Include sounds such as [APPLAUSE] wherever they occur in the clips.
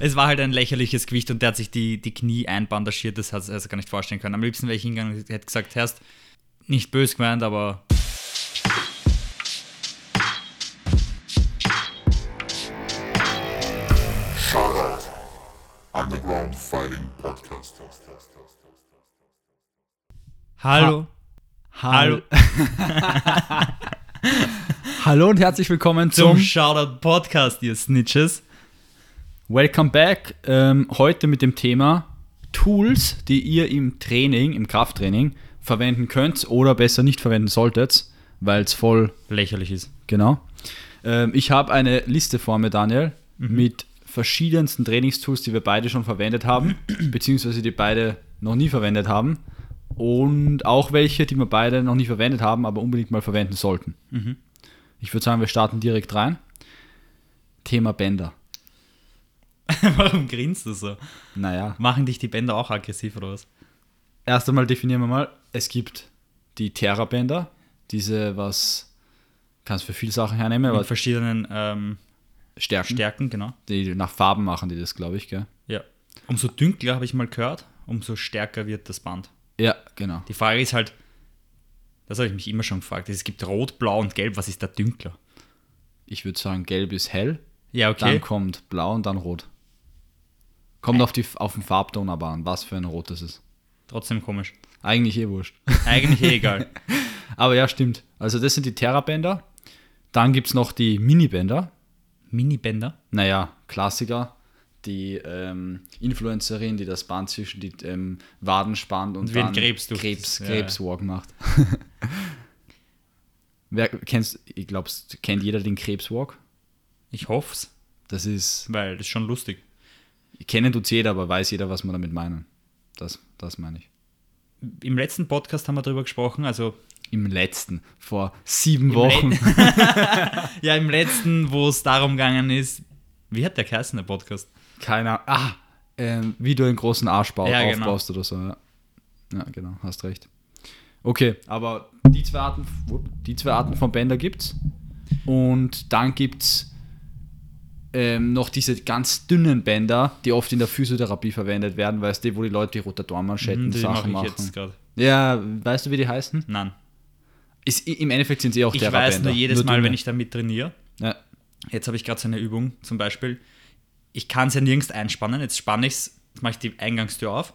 Es war halt ein lächerliches Gewicht und der hat sich die, die Knie einbandagiert, das hat er sich gar nicht vorstellen können. Am liebsten wäre ich hingegangen und hätte gesagt, Herrst, nicht böse gemeint, aber Shoutout Underground Fighting Podcast. hallo. Hallo. [LAUGHS] Hallo und herzlich willkommen Zum zum Shoutout Podcast, ihr Snitches. Welcome Back. Ähm, heute mit dem Thema Tools, die ihr im Training, im Krafttraining verwenden könnt oder besser nicht verwenden solltet, weil es voll Lächerlich ist. Genau. Ähm, ich habe eine Liste vor mir, Daniel, Mhm. mit verschiedensten Trainingstools, die wir beide schon verwendet haben, [CLEARS THROAT] beziehungsweise die beide noch nie verwendet haben. Und auch welche, die wir beide noch nie verwendet haben, aber unbedingt mal verwenden sollten. Mhm. Ich würde sagen, wir starten direkt rein. Thema Bänder. [LAUGHS] Warum grinst du so? Naja, Machen dich die Bänder auch aggressiv oder was? erst einmal definieren wir mal, es gibt die Terra-Bänder, diese, was kannst du für viele Sachen hernehmen, aber Mit verschiedenen ähm, Stärken, Stärken, genau. die nach Farben machen die das, glaube ich, gell? Ja. Umso dünkler, habe ich mal gehört, umso stärker wird das Band. Ja, genau. Die Frage ist halt, das habe ich mich immer schon gefragt. Es gibt Rot, Blau und Gelb. Was ist da dünkler? Ich würde sagen, gelb ist hell, Ja, dann okay. kommt blau und dann rot. Kommt auf, die, auf den Farbton aber an, was für ein Rot das ist. Trotzdem komisch. Eigentlich eh wurscht. Eigentlich eh egal. [LAUGHS] aber ja, stimmt. Also das sind die Terra-Bänder. Dann gibt es noch die Mini-Bänder. Mini-Bänder? naja, Klassiker. Die ähm, Influencerin, die das Band zwischen die ähm, Waden spannt und ein dann Krebs Krebs, ja, Krebswalk macht. [LAUGHS] Wer kennst, ich glaube, kennt jeder den Krebswalk? Ich hoff's, Das ist, weil das ist schon lustig. Kennen tut's jeder, aber weiß jeder, was wir damit meinen. Das, das meine ich. Im letzten Podcast haben wir darüber gesprochen, also Im letzten, vor sieben Wochen. [LAUGHS] [LAUGHS] ja, im letzten, wo es darum gegangen ist, wie hat der geheißen, der Podcast? Keiner. Ah, ähm, wie du einen großen Arsch bau, Ja, genau. aufbaust oder so. Ja. ja, genau, hast recht. Okay, aber die zwei Arten, die zwei Arten von Bänder gibt's. Und dann gibt's ähm, noch diese ganz dünnen Bänder, die oft in der Physiotherapie verwendet werden, weißt du, wo die Leute die Rotatorenmanschetten Hm, Die Sachen mache ich machen. Ja, weißt du, wie die heißen? Nein. Ist, Im Endeffekt sind sie auch Ich Therabänder. weiß nur jedes Mal, dünne. wenn ich damit trainiere, Ja, jetzt habe ich gerade so eine Übung zum Beispiel, ich kann es ja nirgends einspannen, jetzt spanne ich es, mache ich die Eingangstür auf,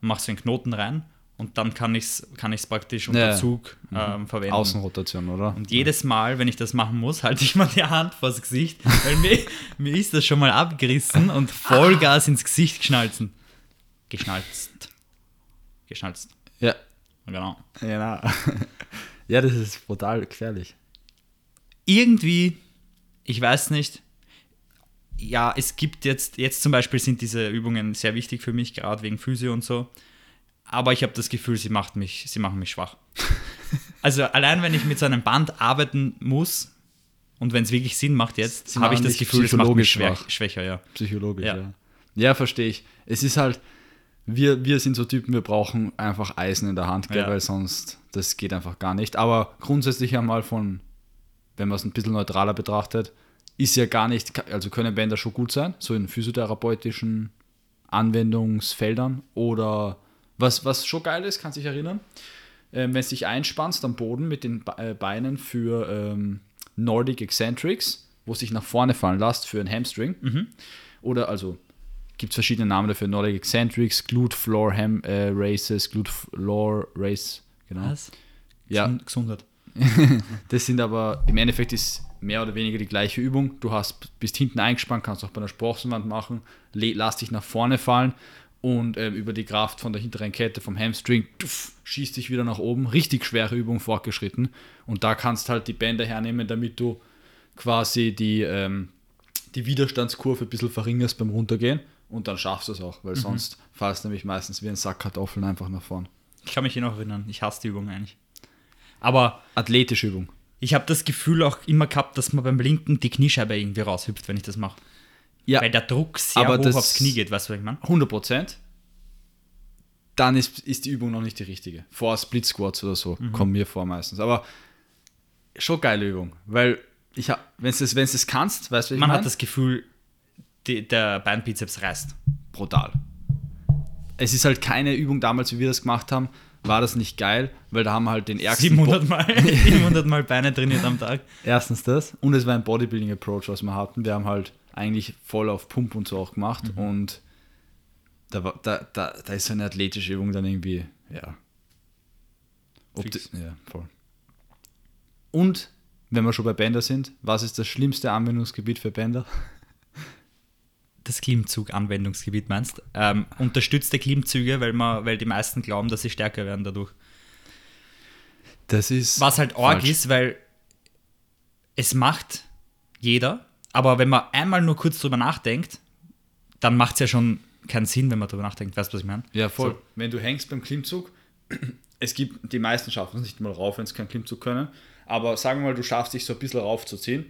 mache so einen Knoten rein und dann kann ich es kann ich's praktisch unter Ja. Zug ähm, verwenden. Außenrotation, oder? Und jedes Mal, wenn ich das machen muss, halte ich mal die Hand vors Gesicht, weil mir, [LAUGHS] mir ist das schon mal abgerissen und Vollgas ins Gesicht geschnalzen. Geschnalzt. Geschnalzt. Ja, Genau. genau. [LAUGHS] ja, das ist brutal gefährlich. Irgendwie, ich weiß nicht, ja, es gibt jetzt, jetzt zum Beispiel sind diese Übungen sehr wichtig für mich, gerade wegen Physio und so. Aber ich habe das Gefühl, sie, macht mich, sie machen mich schwach. [LAUGHS] Also allein wenn ich mit so einem Band arbeiten muss und wenn es wirklich Sinn macht jetzt, habe ich das Gefühl, es macht mich schwach. schwächer, ja. Psychologisch, Ja. ja. Ja, verstehe ich. Es ist halt, wir, wir sind so Typen, wir brauchen einfach Eisen in der Hand, gell, Ja. weil sonst, das geht einfach gar nicht. Aber grundsätzlich einmal von, wenn man es ein bisschen neutraler betrachtet, ist ja gar nicht, also können Bänder schon gut sein, so in physiotherapeutischen Anwendungsfeldern oder was, was schon geil ist, kannst dich erinnern, ähm, wenn du dich einspannst am Boden mit den äh, Beinen für ähm, Nordic Eccentrics, wo es sich nach vorne fallen lässt für ein Hamstring. Oder also gibt es verschiedene Namen dafür: Nordic Eccentrics, Glute Floor Ham äh, Races, Glute Floor Race. Genau. Was? Ja, Gesund- Gesundheit. [LAUGHS] das sind aber im Endeffekt ist mehr oder weniger die gleiche Übung. Du hast bist hinten eingespannt, kannst auch bei einer Sprossenwand machen, lass dich nach vorne fallen und ähm, über die Kraft von der hinteren Kette vom Hamstring tuff, schießt dich wieder nach oben. Richtig schwere Übung fortgeschritten. Und da kannst halt die Bänder hernehmen, damit du quasi die, ähm, die Widerstandskurve ein bisschen verringerst beim Runtergehen. Und dann schaffst du es auch, weil sonst fallst du nämlich meistens wie ein Sack Kartoffeln einfach nach vorn. Ich kann mich hier noch erinnern, ich hasse die Übung eigentlich. Aber Athletische Übung. ich habe das Gefühl auch immer gehabt, dass man beim Linken die Kniescheibe irgendwie raushüpft, wenn ich das mache. Ja, Weil der Druck sehr aber hoch aufs Knie geht, weißt du, was ich meine? 100 Prozent, dann ist, ist die Übung noch nicht die richtige. Vor Split Squats oder so Mhm. kommen mir vor meistens. Aber schon geile Übung, weil ich wenn du das, wenn's das kannst, weißt du, ich Man mein? hat das Gefühl, die, der Beinbizeps reißt. brutal. Es ist halt keine Übung damals, wie wir das gemacht haben, war das nicht geil, weil da haben wir halt den ärgsten 700 Mal, [LAUGHS] 700 Mal Beine trainiert am Tag. Erstens das. Und es war ein Bodybuilding-Approach, was wir hatten. Wir haben halt eigentlich voll auf Pump und so auch gemacht. Und da, da, da, da ist so eine athletische Übung dann irgendwie, ja. Fix. die, ja, voll. Und, wenn wir schon bei Bänder sind, was ist das schlimmste Anwendungsgebiet für Bänder? [LAUGHS] Das Klimmzug-Anwendungsgebiet meinst. Ähm, unterstützte Klimmzüge, weil, man, weil die meisten glauben, dass sie stärker werden dadurch. Das ist. Was halt arg falsch. ist, weil es macht jeder, aber wenn man einmal nur kurz drüber nachdenkt, dann macht es ja schon keinen Sinn, wenn man drüber nachdenkt. Weißt du, was ich meine? Ja, voll. So. Wenn du hängst beim Klimmzug, [CLEARS THROAT] es gibt, die meisten schaffen es nicht mal rauf, wenn sie keinen Klimmzug können. Aber sagen wir mal, du schaffst dich so ein bisschen raufzuziehen.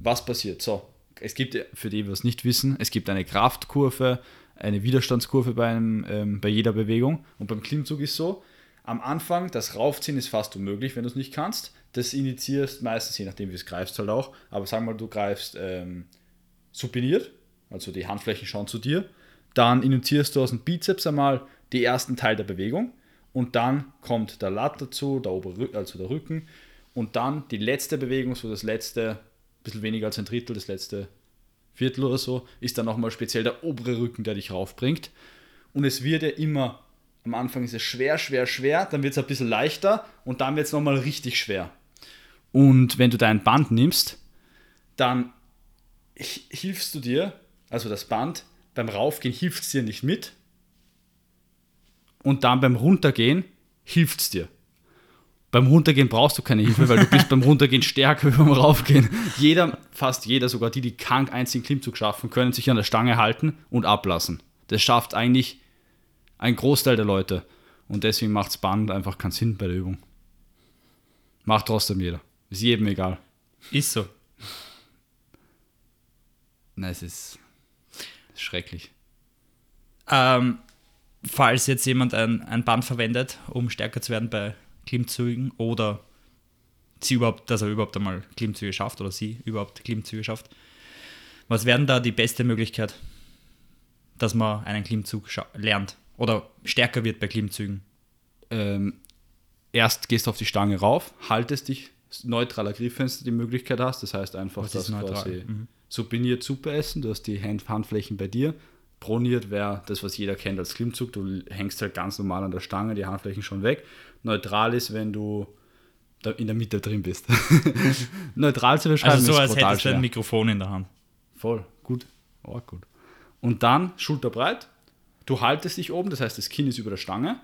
Was passiert? So, es gibt, für die, die es nicht wissen, es gibt eine Kraftkurve, eine Widerstandskurve bei, einem, ähm, bei jeder Bewegung. Und beim Klimmzug ist so, am Anfang, das Raufziehen ist fast unmöglich, wenn du es nicht kannst. Das initiierst meistens, je nachdem, wie es greifst, halt auch. Aber wir mal, du greifst ähm, supiniert, also die Handflächen schauen zu dir. Dann initiierst du aus dem Bizeps einmal die ersten Teil der Bewegung. Und dann kommt der Lat dazu, der obere, also der Rücken. Und dann die letzte Bewegung, so das letzte, ein bisschen weniger als ein Drittel, das letzte Viertel oder so, ist dann nochmal speziell der obere Rücken, der dich raufbringt. Und es wird ja immer, am Anfang ist es schwer, schwer, schwer, dann wird es ein bisschen leichter und dann wird es nochmal richtig schwer. Und wenn du dein Band nimmst, dann hi- hilfst du dir, also das Band, beim Raufgehen hilft es dir nicht mit. Und dann beim Runtergehen hilft es dir. Beim Runtergehen brauchst du keine Hilfe, weil du bist beim Runtergehen stärker [LAUGHS] wie beim Raufgehen. Jeder, fast jeder, sogar die, die keinen einzigen Klimmzug schaffen, können sich an der Stange halten und ablassen. Das schafft eigentlich ein Großteil der Leute. Und deswegen macht Band einfach keinen Sinn bei der Übung. Macht trotzdem jeder. Ist jedem egal. Ist so. Nein, es ist schrecklich. Ähm, falls jetzt jemand ein, ein Band verwendet, um stärker zu werden bei Klimmzügen oder sie überhaupt, dass er überhaupt einmal Klimmzüge schafft oder sie überhaupt Klimmzüge schafft, was wäre denn da die beste Möglichkeit, dass man einen Klimmzug lernt oder stärker wird bei Klimmzügen? ähm, erst gehst du auf die Stange rauf, haltest dich neutraler Griff, wenn du die Möglichkeit hast. Das heißt einfach, Was dass quasi Mhm. supiniert Suppe essen. Du hast die Hand Handflächen bei dir. Proniert wäre das, was jeder kennt als Klimmzug. Du hängst halt ganz normal an der Stange, die Handflächen schon weg. Neutral ist, wenn du in der Mitte drin bist. [LAUGHS] neutral zu beschreiben Also so, ist als hättest du ein Mikrofon in der Hand. Voll, gut. Oh, gut. Und dann schulterbreit. Du haltest dich oben, das heißt, das Kinn ist über der Stange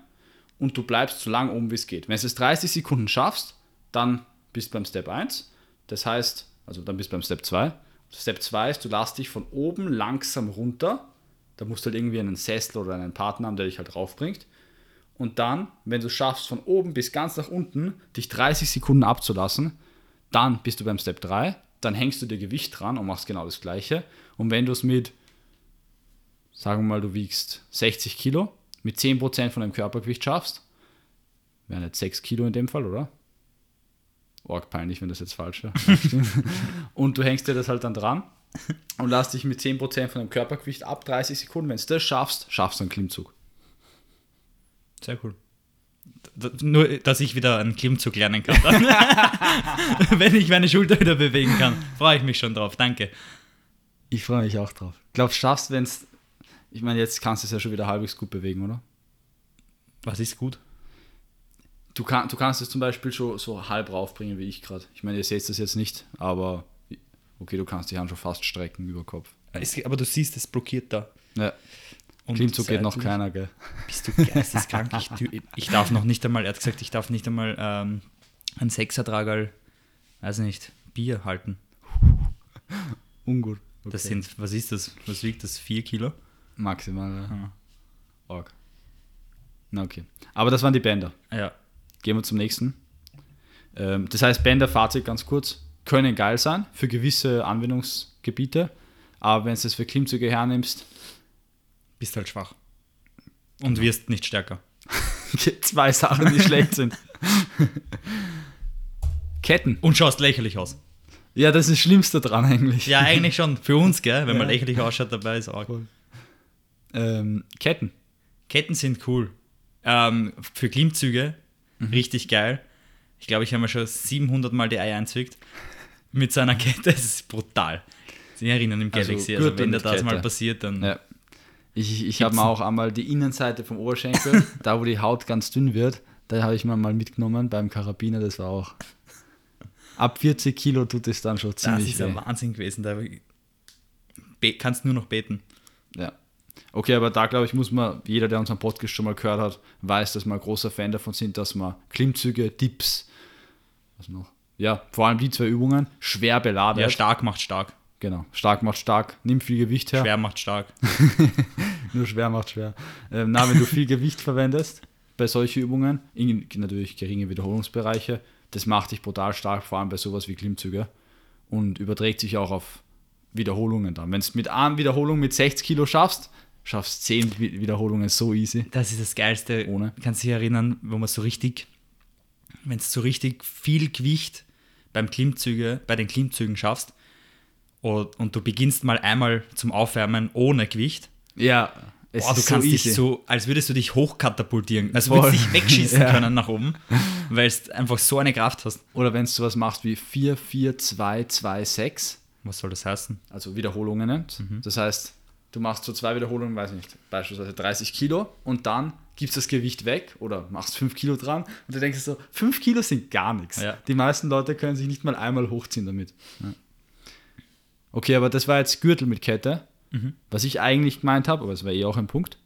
und du bleibst so lang oben, wie es geht. Wenn du es 30 Sekunden schaffst, dann bist du beim Step 1. Das heißt, also dann bist du beim Step 2. Step 2 ist, du lässt dich von oben langsam runter. Da musst du halt irgendwie einen Sessel oder einen Partner haben, der dich halt raufbringt. Und dann, wenn du schaffst, von oben bis ganz nach unten, dich 30 Sekunden abzulassen, dann bist du beim Step 3, dann hängst du dir Gewicht dran und machst genau das gleiche. Und wenn du es mit, sagen wir mal, du wiegst 60 Kilo, mit 10% von deinem Körpergewicht schaffst, wären jetzt 6 Kilo in dem Fall, oder? Org peinlich, wenn das jetzt falsch wäre. [LAUGHS] und du hängst dir das halt dann dran und lass dich mit 10% von deinem Körpergewicht ab 30 Sekunden. Wenn du das schaffst, schaffst du einen Klimmzug. Sehr cool. D nur, dass ich wieder einen Klimmzug lernen kann. [LAUGHS] Wenn ich meine Schulter wieder bewegen kann, freue ich mich schon drauf. Danke. Ich freue mich auch drauf. Glaubst du, schaffst, wenn es. Ich meine, jetzt kannst du es ja schon wieder halbwegs gut bewegen, oder? Was ist gut? Du, kann, du kannst es zum Beispiel schon so halb raufbringen wie ich gerade. Ich meine, ihr seht das jetzt nicht, aber okay, du kannst die Hand schon fast strecken über Kopf. Es, aber du siehst, es blockiert da. Ja, Und Klimmzug geht noch keiner, gell? Bist du geisteskrank? ich, ich darf noch nicht einmal, er hat gesagt, ich darf nicht einmal ähm, ein Sechsertragerl, weiß nicht, Bier halten. Ungut. Das sind, was ist das? Was wiegt das? Vier Kilo? Maximal, ja. Ah. Org. Na okay. Aber das waren die Bänder. Ja. Gehen wir zum nächsten. Ähm, das heißt, Bänder, Fazit ganz kurz, können geil sein für gewisse Anwendungsgebiete, aber wenn du das für Klimmzüge hernimmst, Bist halt schwach. Und wirst nicht stärker. [LAUGHS] zwei Sachen, die schlecht sind. Ketten. Und schaust lächerlich aus. Ja, das ist das Schlimmste dran eigentlich. Ja, eigentlich schon. Für uns, gell? Wenn man Ja. lächerlich ausschaut dabei, ist auch. Ähm, Ketten. Ketten sind cool. Ähm, für Klimmzüge Mhm. richtig geil. Ich glaube, ich habe mir schon 700 Mal die Eier einzwickt. Mit so einer Kette, [LAUGHS] das ist brutal. Sie erinnern im Also Galaxy, also, Gürtel wenn da das mal Kette. passiert, dann. Ja. Ich, ich habe mir auch einmal die Innenseite vom Oberschenkel, [LAUGHS] da wo die Haut ganz dünn wird, da habe ich mir mal mitgenommen beim Karabiner, das war auch. Ab 40 Kilo tut es dann schon das ziemlich ist weh. ja Wahnsinn gewesen. Da kannst nur noch beten. Ja. Okay, aber da glaube ich, muss man, jeder, der unseren Podcast schon mal gehört hat, weiß, dass wir ein großer Fan davon sind, dass man Klimmzüge, Dips, was noch? Ja, vor allem die zwei Übungen, schwer beladen. Ja, stark macht stark. Genau, stark macht stark, nimm viel Gewicht her. Schwer macht stark. [LAUGHS] Nur schwer macht schwer. Ähm, na, wenn du viel Gewicht verwendest bei solchen Übungen, in natürlich geringe Wiederholungsbereiche, das macht dich brutal stark, vor allem bei sowas wie Klimmzüge und überträgt sich auch auf Wiederholungen dann. Wenn du mit einer Wiederholung mit 60 Kilo schaffst, schaffst 10 Wi- Wiederholungen so easy. Das ist das Geilste. Ohne. Kannst du dich erinnern, wo man so richtig, wenn es so richtig viel Gewicht beim Klimmzüge, bei den Klimmzügen schaffst und, und du beginnst mal einmal zum Aufwärmen ohne Gewicht, Ja, es boah, du kannst so dich easy. so, als würdest du dich hochkatapultieren, als Voll. würdest du dich wegschießen [LAUGHS] Ja. können nach oben, [LAUGHS] weil du einfach so eine Kraft hast. Oder wenn du sowas machst wie 4, 4, 2, 2, 6, Was soll das heißen? also Wiederholungen nennt. Das heißt, du machst so zwei Wiederholungen, weiß nicht, beispielsweise 30 Kilo und dann gibst das Gewicht weg oder machst 5 Kilo dran und du denkst so, 5 Kilo sind gar nichts. Ja. Die meisten Leute können sich nicht mal einmal hochziehen damit. Ja. Okay, aber das war jetzt Gürtel mit Kette. Was ich eigentlich gemeint habe, aber es war eh auch ein Punkt,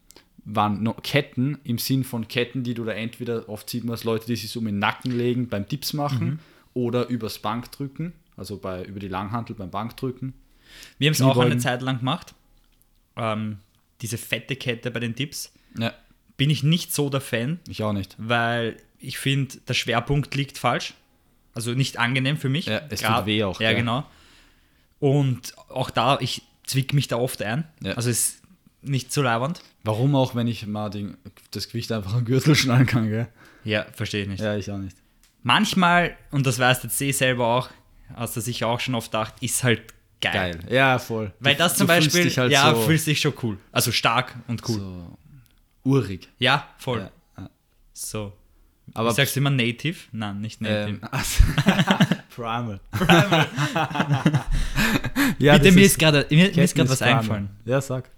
waren noch Ketten im Sinn von Ketten, die du da entweder, oft sieht man es, Leute, die sich so um den Nacken legen beim Dips machen oder übers Bankdrücken, also bei, über die Langhantel beim Bankdrücken. Wir haben es auch eine Zeit lang gemacht. Ähm, diese fette Kette bei den Tipps. Ja, Bin ich nicht so der Fan, ich auch nicht. weil ich finde, der Schwerpunkt liegt falsch. Also nicht angenehm für mich. Ja, es tut Grad- weh auch, Ja, gell? genau. Und auch da, ich zwick mich da oft ein. Ja. Also ist nicht so leibernd. Warum auch, wenn ich mal den, das Gewicht einfach am Gürtel schnallen kann, gell? Ja, verstehe ich nicht. Ja, ich auch nicht. Manchmal, und das weißt jetzt eh selber auch, hast du sicher auch schon oft gedacht, ist halt geil. Geil. Ja, voll. Weil Du- das zum du fühlst Beispiel, dich halt ja, so, fühlst dich schon cool. Also stark und cool. so urig. Ja, voll. Ja. So. Aber Aber sagst du immer Native? Nein, nicht Native. ähm, [LAUGHS] also, [LAUGHS] Primal. [LAUGHS] ja, Bitte, mir ist gerade mir, mir ist was Primal. eingefallen. Ja, sag.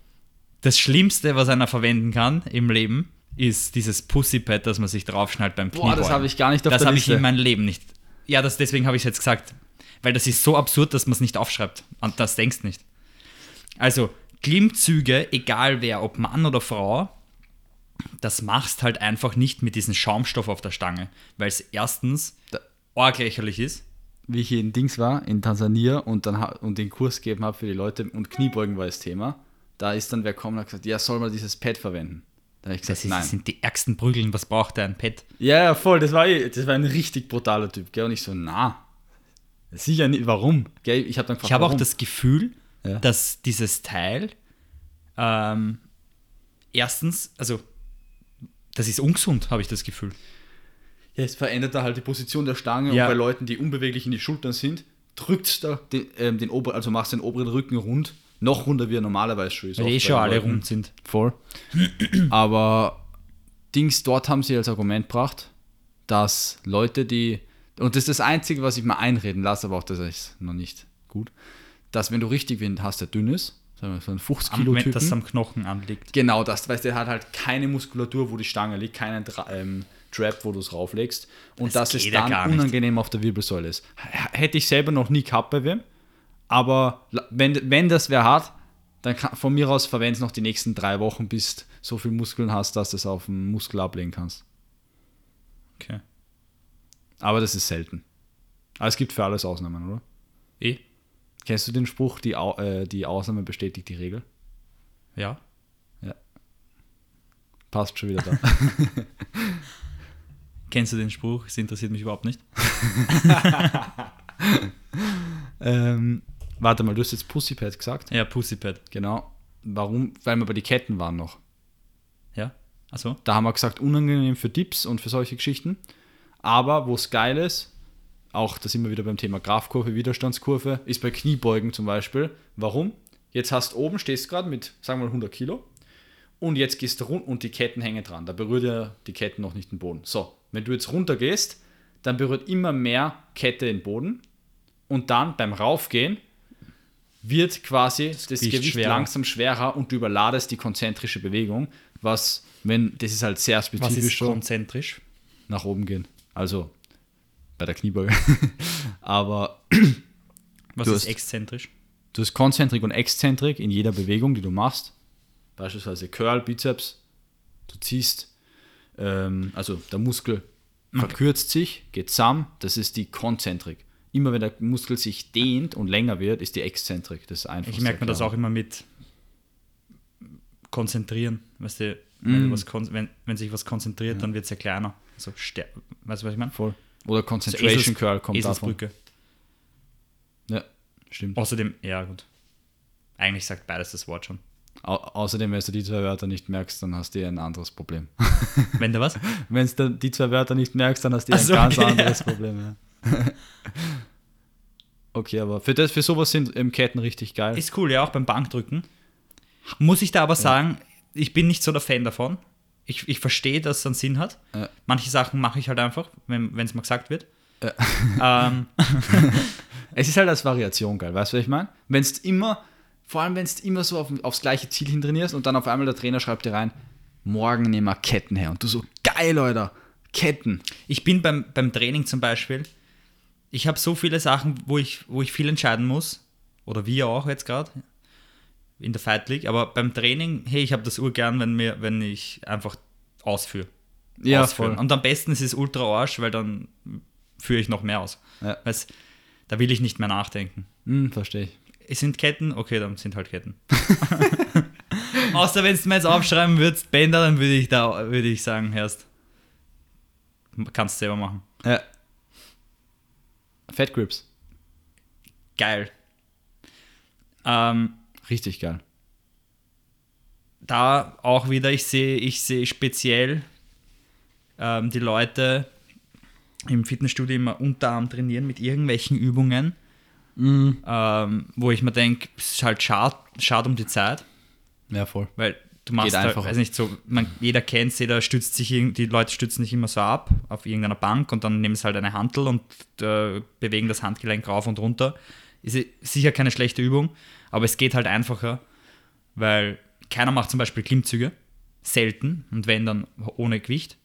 Das Schlimmste, was einer verwenden kann im Leben, ist dieses Pussypad, das man sich draufschnallt beim Boah, Kniebeugen. das habe ich gar nicht auf Das habe ich in meinem Leben nicht. Ja, das, deswegen habe ich es jetzt gesagt. Weil das ist so absurd, dass man es nicht aufschreibt. Und das denkst nicht. Also, Klimmzüge, egal wer, ob Mann oder Frau, das machst halt einfach nicht mit diesem Schaumstoff auf der Stange. Weil es erstens arg lächerlich ist. Wie ich in Dings war, in Tansania und dann und den Kurs gegeben habe für die Leute und Kniebeugen war das Thema, da ist dann wer kommen und hat gesagt, ja, soll man dieses Pad verwenden? Da habe ich gesagt, Das, ist, nein. das sind die ärgsten Prügeln. Was braucht der ein Pad? Ja, ja, voll, das war, eh- das war ein richtig brutaler Typ, gell? Und ich so, na, sicher nicht, warum? Gell? Ich habe dann gefragt, Ich habe auch warum? das Gefühl, Ja. dass dieses Teil ähm, erstens, also das ist ungesund, habe ich das Gefühl. Ja, es verändert da halt die Position der Stange Ja. und bei Leuten, die unbeweglich in die Schultern sind, drückt da den, ähm, den oberen, also machst den oberen Rücken rund, noch runder wie er normalerweise schon ist. Weil eh schon alle Leuten. rund sind. Voll. [CLEARS THROAT] Aber Dings, dort haben sie als Argument gebracht, dass Leute, die, und das ist das Einzige, was ich mal einreden lasse, aber auch das ist noch nicht gut, dass wenn du richtig Wind hast, der dünn ist, sagen wir so ein 50 Am Kilo es Typen, am Knochen anliegt. Genau das, weil der hat halt keine Muskulatur, wo die Stange liegt, keinen ähm, Trap, wo du es rauflegst. Und Das das, gar dann unangenehm auf der Wirbelsäule ist. Hätte ich selber noch nie gehabt bei wem. Aber wenn, wenn das wer hat, dann kann, von mir aus verwende es noch die nächsten drei Wochen, bis du so viel Muskeln hast, dass du es auf den Muskel ablegen kannst. Okay. Aber das ist selten. Aber es gibt für alles Ausnahmen, oder? Eh? Kennst du den Spruch, die, Au äh, die Ausnahme bestätigt die Regel? Ja. Passt schon wieder da. [LAUGHS] Kennst du den Spruch? Es interessiert mich überhaupt nicht. [LAUGHS] ähm, warte mal, du hast jetzt Pussypad gesagt. Ja, Pussypad. Genau. Warum? Weil wir bei die Ketten waren noch. Ja? Achso? Da haben wir gesagt, unangenehm für Dips und für solche Geschichten. Aber wo es geil ist, auch da sind wir wieder beim Thema Grafkurve, Widerstandskurve, ist bei Kniebeugen zum Beispiel. Warum? Jetzt hast oben, stehst gerade mit, sagen wir mal 100 Kilo und jetzt gehst du rund und die Ketten hängen dran. Da berührt ja die Ketten noch nicht den Boden. So, wenn du jetzt runter gehst, dann berührt immer mehr Kette den Boden und dann beim Raufgehen wird quasi das, Gewicht Gewicht schwerer. langsam schwerer und du überladest die konzentrische Bewegung, was, wenn, das ist halt sehr Was spezifisch ist schon konzentrisch? nach oben gehen. Also bei der Kniebeuge. [LAUGHS] Aber Was ist hast- exzentrisch? du hast Konzentrik und Exzentrik in jeder Bewegung, die du machst. Beispielsweise Curl, Bizeps. Du ziehst, ähm, also der Muskel verkürzt sich, geht zusammen. Das ist die Konzentrik. Immer wenn der Muskel sich dehnt und länger wird, ist die Exzentrik. Das ist einfach. Ich merke mir das auch immer mit konzentrieren. Weißt du, wenn, du was wenn, wenn sich was konzentriert, dann wird es ja kleiner. Also, ster- weißt du, was ich meine? voll. Oder So Concentration Esels- Curl kommt davon. Eselsbrücke. Ja, stimmt. Außerdem, ja gut. Eigentlich sagt beides das Wort schon. Au außerdem, wenn du die zwei Wörter nicht merkst, dann hast du eh ein anderes Problem. [LAUGHS] Wenn du was? Wenn du die zwei Wörter nicht merkst, dann hast du eh Ach ein so, ganz okay, anderes Problem. Ja. [LAUGHS] okay, aber für, das, für sowas sind ähm, Ketten richtig geil. Ist cool, ja, auch beim Bankdrücken. Muss ich da aber sagen, ich bin nicht so der Fan davon. Ich, ich verstehe, dass es einen Sinn hat. Ja. Manche Sachen mache ich halt einfach, wenn es mal gesagt wird. Ähm, [LAUGHS] Es ist halt als Variation geil, weißt du, was ich meine? Wenn es immer, vor allem wenn es immer so auf, aufs gleiche Ziel hin trainierst und dann auf einmal der Trainer schreibt dir rein, morgen nehmen wir Ketten her. Und du so, geil, Leute, Ketten. ich bin beim, beim Training zum Beispiel, ich habe so viele Sachen, wo ich, wo ich viel entscheiden muss. Oder wir auch jetzt gerade in der Fight League. Aber beim Training, hey, ich habe das urgern, wenn, mir, wenn ich einfach ausführe. Ja, ausführen. voll. Und am besten ist es ultra Arsch, weil dann führe ich noch mehr aus. Ja. Weißt, da will ich nicht mehr nachdenken. Hm, verstehe ich. Es sind Ketten, okay, dann sind halt Ketten. [LAUGHS] Außer wenn du mir jetzt aufschreiben würdest, Bänder, dann würde ich da würde ich sagen, Herst, kannst selber machen. Ja. Fat Grips. Geil. Ähm, Richtig geil. da auch wieder, ich sehe, ich sehe speziell ähm, die Leute im Fitnessstudio immer Unterarm trainieren mit irgendwelchen Übungen, ähm, wo ich mir denke, es ist halt schade schad um die Zeit, Ja, voll. weil du machst halt, einfach. weiß nicht, so, man, jeder kennt jeder stützt sich, die Leute stützen sich immer so ab auf irgendeiner Bank und dann nehmen sie halt eine Hantel und äh, bewegen das Handgelenk rauf und runter. Ist sicher keine schlechte Übung, aber es geht halt einfacher, weil keiner macht zum Beispiel Klimmzüge, selten und wenn dann ohne Gewicht.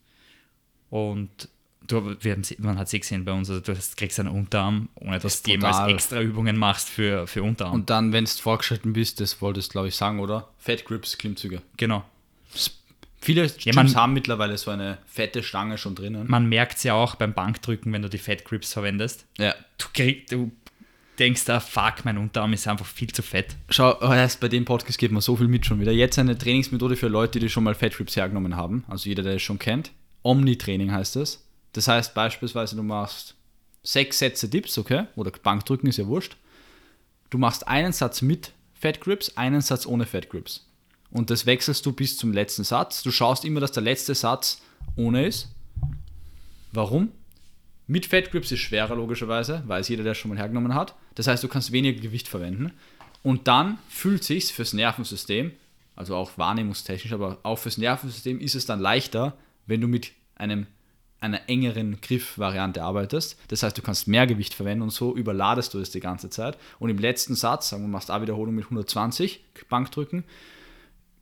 Und du, wir haben, man hat es eh gesehen bei uns, also du kriegst einen Unterarm, ohne dass du jemals extra Übungen machst für, für Unterarm. Und dann, wenn du vorgeschritten bist, das wolltest du, glaube ich, sagen, oder? Fat Grips, Klimmzüge. genau. Viele Gyms man- haben mittlerweile so eine fette Stange schon drinnen. Man merkt es ja auch beim Bankdrücken, wenn du die Fat Grips verwendest. Ja. Du, krieg, du denkst, ah, fuck, mein Unterarm ist einfach viel zu fett. Schau, erst bei dem Podcast geht man so viel mit schon wieder. Jetzt eine Trainingsmethode für Leute, die schon mal Fat Grips hergenommen haben. Also jeder, der es schon kennt. Omni-Training heißt das. Das heißt beispielsweise, du machst sechs Sätze Dips, okay? Oder Bankdrücken ist ja wurscht. Du machst einen Satz mit Fat Grips, einen Satz ohne Fat Grips. Und das wechselst du bis zum letzten Satz. Du schaust immer, dass der letzte Satz ohne ist. Warum? Mit Fat Grips ist schwerer logischerweise, weiß jeder, der es schon mal hergenommen hat. Das heißt, du kannst weniger Gewicht verwenden. Und dann fühlt sich's fürs Nervensystem, also auch wahrnehmungstechnisch, aber auch fürs Nervensystem ist es dann leichter, wenn du mit einem einer engeren Griffvariante arbeitest. Das heißt, du kannst mehr Gewicht verwenden und so überladest du es die ganze Zeit. Und im letzten Satz, sagen wir, machst A-Wiederholung mit 120 Bankdrücken,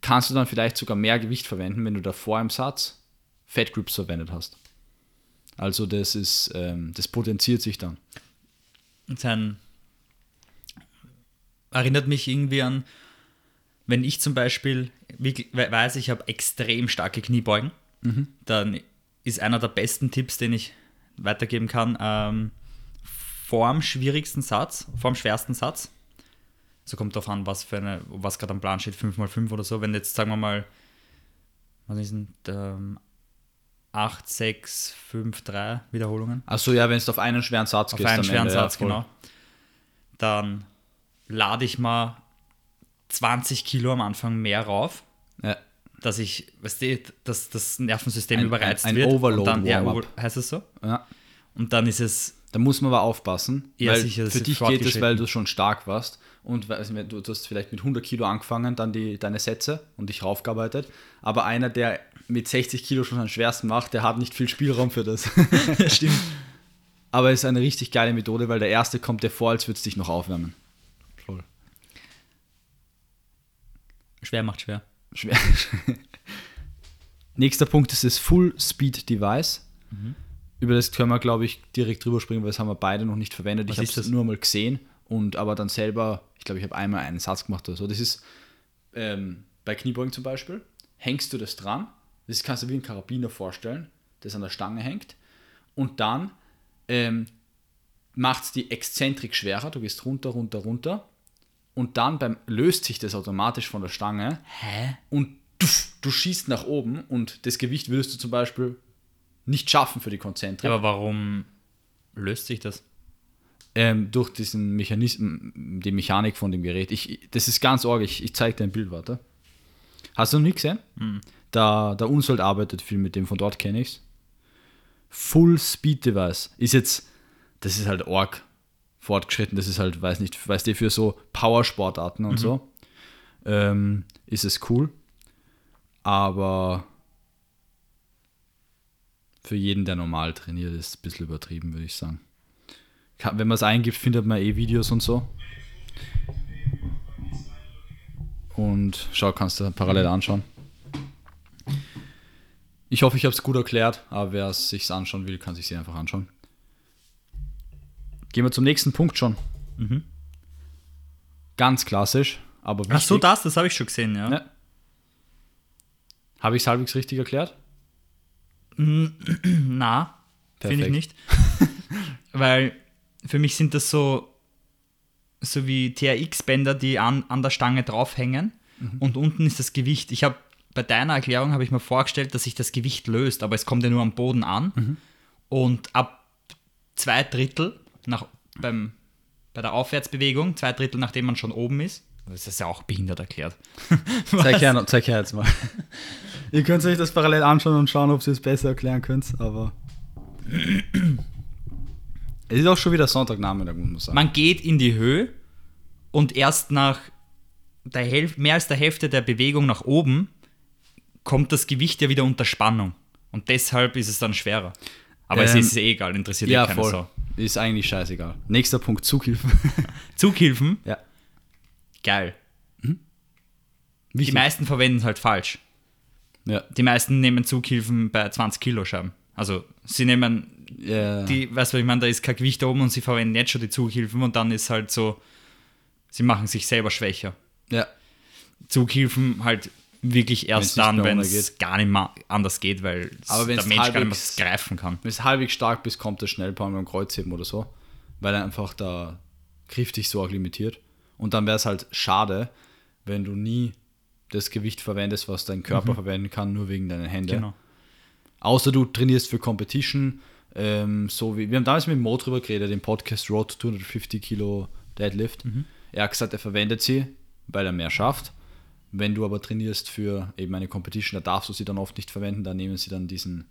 kannst du dann vielleicht sogar mehr Gewicht verwenden, wenn du davor im Satz Fat Grips verwendet hast. Also das ist, ähm, das potenziert sich dann. Sein erinnert mich irgendwie an, wenn ich zum Beispiel wirklich, weiß, ich habe extrem starke Kniebeugen, dann ist einer der besten Tipps, den ich weitergeben kann, ähm, vorm schwierigsten Satz, vorm schwersten Satz, so kommt darauf an, was für eine, was gerade am Plan steht, 5x5 oder so, wenn jetzt, sagen wir mal, was ist denn, ähm, 8, 6, 5, 3 Wiederholungen, Achso, ja, wenn es auf einen schweren Satz auf gehst. einen schweren Ende, ja, Satz, voll. genau. Dann lade ich mal 20 Kilo am Anfang mehr rauf, Ja. dass ich, weißt du, dass das Nervensystem Ein- überreizt ein- ein wird. Overload und dann, ja, heißt es so? Ja. Und dann ist es Da muss man aber aufpassen. Ja, weil sicher, für dich geht es, weil du schon stark warst und also, du, du hast vielleicht mit 100 Kilo angefangen, dann die, deine Sätze und dich raufgearbeitet. Aber einer, der mit 60 Kilo schon seinen schwersten macht, der hat nicht viel Spielraum für das. [LAUGHS] Stimmt. Aber es ist eine richtig geile Methode, weil der erste kommt dir vor, als würde es dich noch aufwärmen. Voll. Schwer macht schwer. Schwer. [LAUGHS] Nächster Punkt ist das Full Speed Device. Über das können wir, glaube ich, direkt drüber springen, weil das haben wir beide noch nicht verwendet. Was ich habe es nur mal gesehen und aber dann selber, ich glaube, ich habe einmal einen Satz gemacht oder so. Das ist ähm, bei Kniebeugen zum Beispiel, hängst du das dran, das kannst du wie ein Karabiner vorstellen, das an der Stange hängt und dann ähm, macht es die Exzentrik schwerer, du gehst runter, runter, runter und dann beim, löst sich das automatisch von der Stange Hä? und du, du schießt nach oben und das Gewicht würdest du zum Beispiel nicht schaffen für die Konzentrik. Aber warum löst sich das? Ähm, durch diesen Mechanismus, die Mechanik von dem Gerät. Ich, das ist ganz arg. Ich, ich zeige dir ein Bild, warte. Hast du noch nie gesehen? Da, der Unsold arbeitet viel mit dem, von dort kenne ich's. Full Speed Device ist jetzt, das ist halt arg fortgeschritten. Das ist halt, weiß nicht, weißt du, für so Powersportarten und so ähm, ist es cool. Aber für jeden, der normal trainiert, ist es ein bisschen übertrieben, würde ich sagen. Kann, wenn man es eingibt, findet man eh Videos und so. Und schau, kannst du parallel anschauen. Ich hoffe, ich habe es gut erklärt, aber wer es sich anschauen will, kann sich sie einfach anschauen. Gehen wir zum nächsten Punkt schon. Ganz klassisch, aber wichtig. Ach so, das, das habe ich schon gesehen, ja. Ja. Habe ich es halbwegs richtig erklärt? [CLEARS THROAT] Na, finde ich nicht. [LAUGHS] Weil für mich sind das so, so wie TRX-Bänder, die an, an der Stange draufhängen Mhm. und unten ist das Gewicht. Ich habe bei deiner Erklärung habe ich mir vorgestellt, dass sich das Gewicht löst, aber es kommt ja nur am Boden an Mhm. und ab zwei Drittel nach, beim, bei der Aufwärtsbewegung, zwei Drittel nachdem man schon oben ist, das ist ja auch behindert erklärt. [LAUGHS] Zeig her, zeig her jetzt mal. [LAUGHS] ihr könnt euch das parallel anschauen und schauen, ob ihr es besser erklären könnt, aber. [CLEARS THROAT] es ist auch schon wieder Sonntagnachmittag, muss man sagen. Man geht in die Höhe und erst nach der mehr als der Hälfte der Bewegung nach oben kommt das Gewicht ja wieder unter Spannung. Und deshalb ist es dann schwerer. Aber es Ähm, ist eh egal, interessiert ja, eh keine voll. Sau. Ist eigentlich scheißegal. Nächster Punkt, Zughilfen. [LAUGHS] Zughilfen, ja. geil. Die Wichtig. meisten verwenden es halt falsch. ja. Die meisten nehmen Zughilfen bei 20 Kilo Scheiben. Also sie nehmen Ja. die, weißt du, ich meine, da ist kein Gewicht oben und sie verwenden jetzt schon die Zughilfen und dann ist halt so, sie machen sich selber schwächer. ja. Zughilfen halt wirklich erst dann, wenn es gar nicht mehr anders geht, weil es- der Mensch gar nicht mehr halbwegs- greifen kann. Wenn du halbwegs stark bist, kommt das schnell beim Kreuzheben oder so. Weil einfach der Griff dich so arg limitiert. Und dann wäre es halt schade, wenn du nie das Gewicht verwendest, was dein Körper verwenden kann, nur wegen deinen Händen. Genau. Außer du trainierst für Competition, ähm, so wie, wir haben damals mit Mo drüber geredet, im Podcast Road to 250 Kilo Deadlift. Er hat gesagt, er verwendet sie, weil er mehr schafft. Wenn du aber trainierst für eben eine Competition, da darfst du sie dann oft nicht verwenden, da nehmen sie dann diesen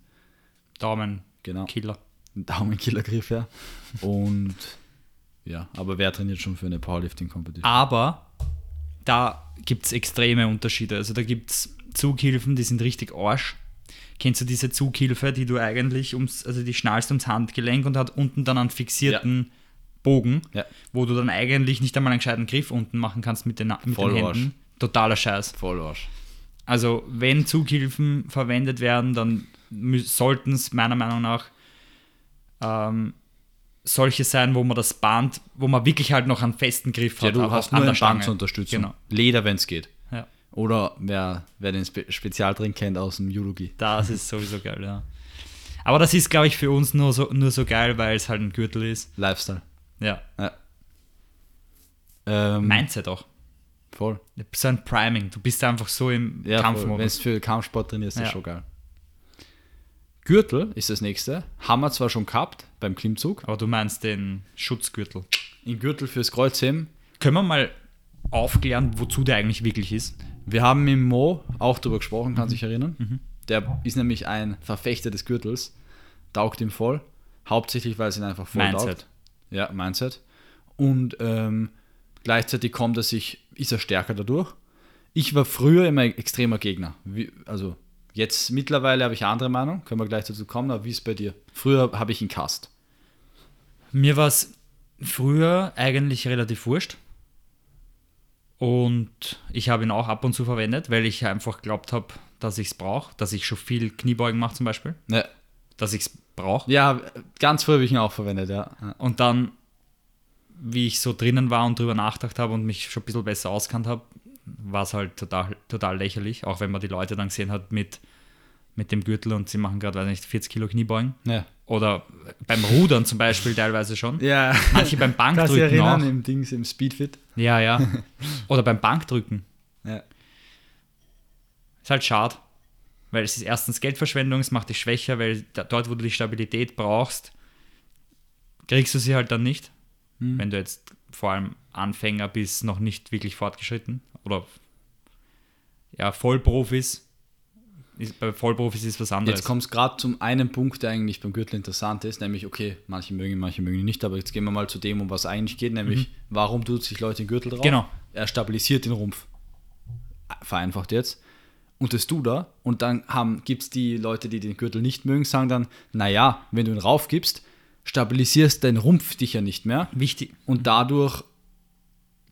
Daumen, Genau. Killer. Daumenkillergriff, ja. Und ja, aber wer trainiert schon für eine Powerlifting-Competition? Aber da gibt es extreme Unterschiede. Also da gibt es Zughilfen, die sind richtig Arsch. Kennst du diese Zughilfe, die du eigentlich ums, also die schnallst ums Handgelenk und hat unten dann einen fixierten Bogen, Ja. wo du dann eigentlich nicht einmal einen gescheiten Griff unten machen kannst mit den, mit Voll den Arsch. Händen. Totaler Scheiß. Voll Arsch. Also, wenn Zughilfen verwendet werden, dann sollten es meiner Meinung nach ähm, solche sein, wo man das Band, wo man wirklich halt noch einen festen Griff Ja, hat. du hast an nur der ein Stange. Unterstützung. Genau. Leder, wenn es geht. Oder wer, wer den Spe Spezialtrink kennt aus dem Judogi. das ist sowieso geil, ja. Aber das ist, glaube ich, für uns nur so, nur so geil, weil es halt ein Gürtel ist. Lifestyle. Ja. Ja. Ähm, Mindset auch. Voll. So ein Priming. Du bist einfach so im Ja, Wenn Kampfmodus. es für Kampfsport trainierst, ist das Ja. schon geil. Gürtel ist das nächste. Haben wir zwar schon gehabt beim Klimmzug. Aber du meinst den Schutzgürtel. Ein Gürtel fürs Kreuzheben. Können wir mal aufklären, wozu der eigentlich wirklich ist? Wir haben mit Mo auch darüber gesprochen, kann sich erinnern. Der ist nämlich ein Verfechter des Gürtels, taugt ihm voll, Hauptsächlich, weil es ihn einfach voll Mindset. taugt. Ja, Mindset. Und ähm, gleichzeitig kommt er sich, ist er stärker dadurch. Ich war früher immer ein extremer Gegner. Wie, also jetzt mittlerweile habe ich eine andere Meinung, können wir gleich dazu kommen, aber wie ist es bei dir? Früher habe ich ihn cast. Mir war es früher eigentlich relativ wurscht. Und ich habe ihn auch ab und zu verwendet, weil ich einfach glaubt habe, dass ich es brauche, dass ich schon viel Kniebeugen mache zum Beispiel, Ja, dass ich es brauche. ja ganz früh habe ich ihn auch verwendet, ja. Ja. Und dann, wie ich so drinnen war und drüber nachgedacht habe und mich schon ein bisschen besser auskannt habe, war es halt total, total lächerlich, auch wenn man die Leute dann gesehen hat mit, mit dem Gürtel und sie machen gerade, weiß nicht, 40 Kilo Kniebeugen. Ja. Oder beim Rudern zum Beispiel teilweise schon. ja. Manche beim Bankdrücken erinnern auch. im Dings, im Speedfit? Ja, ja. [LAUGHS] Oder beim Bankdrücken. Ja. Ist halt schade. Weil es ist erstens Geldverschwendung, es macht dich schwächer, weil da, dort, wo du die Stabilität brauchst, kriegst du sie halt dann nicht. Wenn du jetzt vor allem Anfänger bist, noch nicht wirklich fortgeschritten. Oder ja, Vollprofis. Ist, bei Vollprofis ist was anderes. Jetzt kommt es gerade zum einen Punkt, der eigentlich beim Gürtel interessant ist, nämlich, okay, manche mögen ihn, manche mögen ihn nicht, aber jetzt gehen wir mal zu dem, um was es eigentlich geht, nämlich, warum tut sich Leute den Gürtel drauf? Genau. Er stabilisiert den Rumpf. Vereinfacht jetzt. Und das tut er. Und dann gibt es die Leute, die den Gürtel nicht mögen, sagen dann, naja, wenn du ihn raufgibst, stabilisierst dein Rumpf dich ja nicht mehr. Wichtig. Und dadurch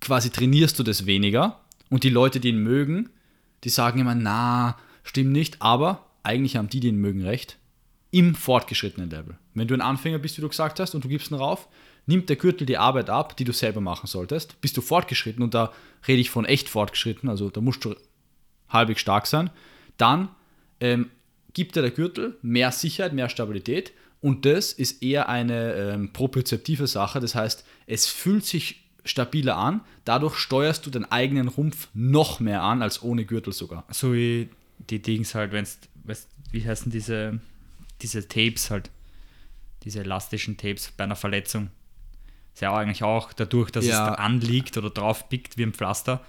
quasi trainierst du das weniger. Und die Leute, die ihn mögen, die sagen immer, na, stimmt nicht. Aber eigentlich haben die, die ihn mögen, recht. Im fortgeschrittenen Level. Wenn du ein Anfänger bist, wie du gesagt hast, und du gibst ihn rauf, nimmt der Gürtel die Arbeit ab, die du selber machen solltest. Bist du fortgeschritten, und da rede ich von echt fortgeschritten, also da musst du halbwegs stark sein, dann ähm, gibt dir der Gürtel mehr Sicherheit, mehr Stabilität und das ist eher eine ähm, propriozeptive Sache, das heißt, es fühlt sich stabiler an, dadurch steuerst du deinen eigenen Rumpf noch mehr an als ohne Gürtel sogar. So wie die Dings halt, wenn es, wie heißen diese, diese Tapes halt, diese elastischen Tapes bei einer Verletzung. Ist ja eigentlich auch dadurch, dass Ja. es da anliegt oder drauf pickt wie ein Pflaster.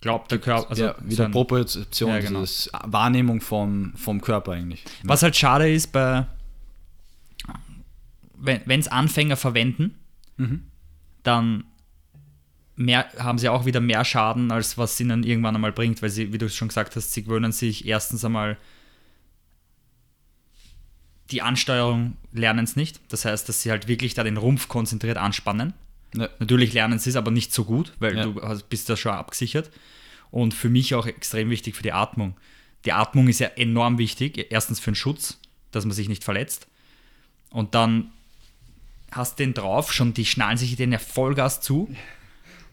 Glaubt der Körper, also ja, so wieder ein- Propriozeption, Ja, genau. Wahrnehmung vom, vom Körper eigentlich. Was halt schade ist bei, wenn es Anfänger verwenden, dann mehr, haben sie auch wieder mehr Schaden, als was ihnen irgendwann einmal bringt, weil sie, wie du schon gesagt hast, sie gewöhnen sich erstens einmal die Ansteuerung lernen es nicht. Das heißt, dass sie halt wirklich da den Rumpf konzentriert anspannen. Ja. Natürlich lernen sie es aber nicht so gut, weil Ja. du hast, bist da schon abgesichert. Und für mich auch extrem wichtig für die Atmung. Die Atmung ist ja enorm wichtig. Erstens für den Schutz, dass man sich nicht verletzt. Und dann hast du den drauf, schon die schnallen sich den ja Vollgas zu.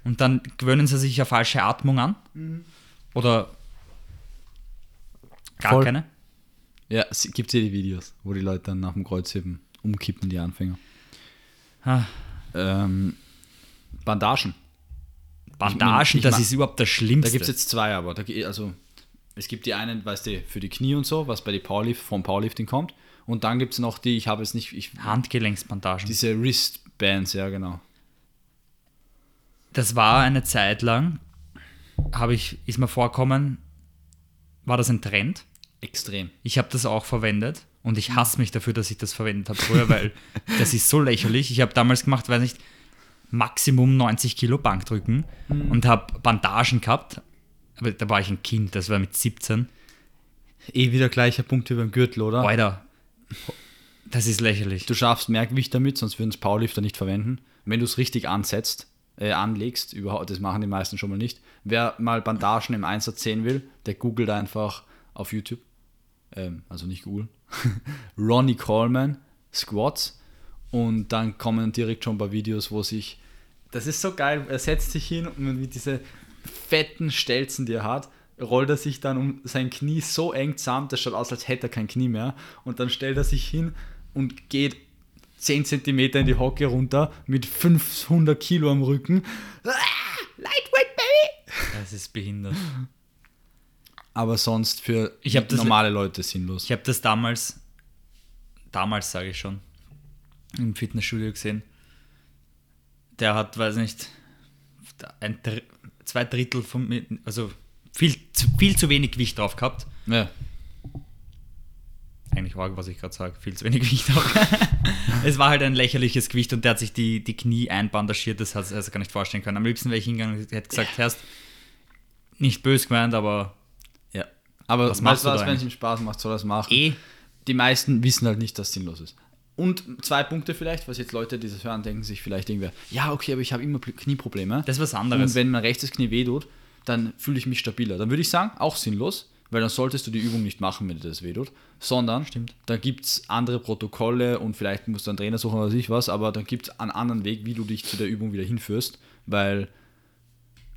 Und dann gewöhnen sie sich ja falsche Atmung an. Oder gar Voll. keine. Ja, es gibt ja die Videos, wo die Leute dann nach dem Kreuzheben umkippen, die Anfänger. Ah. Ähm, Bandagen. Bandagen, ich das mag- ist überhaupt das Da Schlimmste. gibt es jetzt zwei, aber da, also es gibt die einen, weißt du, für die Knie und so, was bei die Powerlift, vom Powerlifting kommt. Und dann gibt es noch die, ich habe es nicht, ich, Handgelenksbandagen. diese Wristbands, ja genau. Das war eine Zeit lang, habe ich, ist mir vorkommen, war das ein Trend. Extrem. Ich habe das auch verwendet und ich hasse mich dafür, dass ich das verwendet habe früher, weil [LAUGHS] das ist so lächerlich. Ich habe damals gemacht, weiß nicht, Maximum 90 Kilo Bankdrücken und habe Bandagen gehabt. Aber da war ich ein Kind, das war mit 17. Eh wieder gleicher Punkt wie beim Gürtel, oder? Alter, das ist lächerlich. Du schaffst mehr Gewicht damit, sonst würden es Powerlifter nicht verwenden. Wenn du es richtig ansetzt, äh, anlegst, überhaupt, das machen die meisten schon mal nicht. Wer mal Bandagen im Einsatz sehen will, der googelt einfach auf YouTube, ähm, also nicht googeln, [LAUGHS] Ronnie Coleman Squats und dann kommen direkt schon ein paar Videos, wo sich, das ist so geil, er setzt sich hin und mit diese fetten Stelzen, die er hat, rollt er sich dann um sein Knie so eng zusammen, das schaut aus, als hätte er kein Knie mehr. Und dann stellt er sich hin und geht 10 cm in die Hocke runter mit 500 Kilo am Rücken. Ah, Lightweight, Baby! Das ist behindert. Aber sonst für Ich hab das- normale Leute sinnlos. Ich habe das damals, damals sage ich schon, im Fitnessstudio gesehen. Der hat, weiß nicht, ein, zwei Drittel von mir, also viel, zu- viel zu wenig Gewicht drauf gehabt. Ja. Eigentlich arg, was ich gerade sage. Viel zu wenig Gewicht auch. [LAUGHS] es war halt ein lächerliches Gewicht und der hat sich die, die Knie einbandagiert, das hat er sich gar nicht vorstellen können. Am liebsten wäre ich hingegangen und hätte gesagt, Herrst, nicht bös gemeint, aber Ja. Aber Was was machst da wenn es ihm? Spaß macht, soll er es machen. eh, Die meisten wissen halt nicht, dass es sinnlos ist. Und zwei Punkte vielleicht, was jetzt Leute, die das hören, denken sich vielleicht irgendwer, ja, okay, aber ich habe immer Knieprobleme. das ist was anderes. Und wenn mein rechtes Knie wehtut, dann fühle ich mich stabiler. Dann würde ich sagen, auch sinnlos, weil dann solltest du die Übung nicht machen, wenn dir das wehtut, sondern Stimmt. da gibt es andere Protokolle und vielleicht musst du einen Trainer suchen oder weiß ich was, aber dann gibt es einen anderen Weg, wie du dich zu der Übung wieder hinführst, weil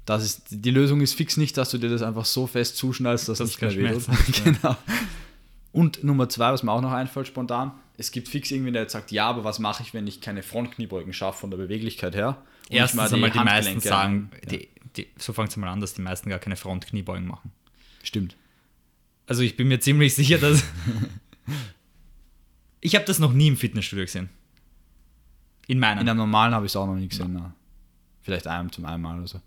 das ist, die Lösung ist fix nicht, dass du dir das einfach so fest zuschnallst, dass Dass es nicht mehr wehtut. [LAUGHS] Genau. Und Nummer zwei, was mir auch noch einfällt spontan, es gibt fix irgendwen, der jetzt sagt, ja, aber was mache ich, wenn ich keine Frontkniebeugen schaffe von der Beweglichkeit her? Und ich Erstens einmal die meisten sagen, Ja, die, die, so fängt es mal an, dass die meisten gar keine Frontkniebeugen machen. stimmt. Also ich bin mir ziemlich sicher, dass. [LAUGHS] ich habe das noch nie im Fitnessstudio gesehen. In meiner. In einem normalen habe ich es auch noch nie gesehen. na. Vielleicht einem zum einmal oder so.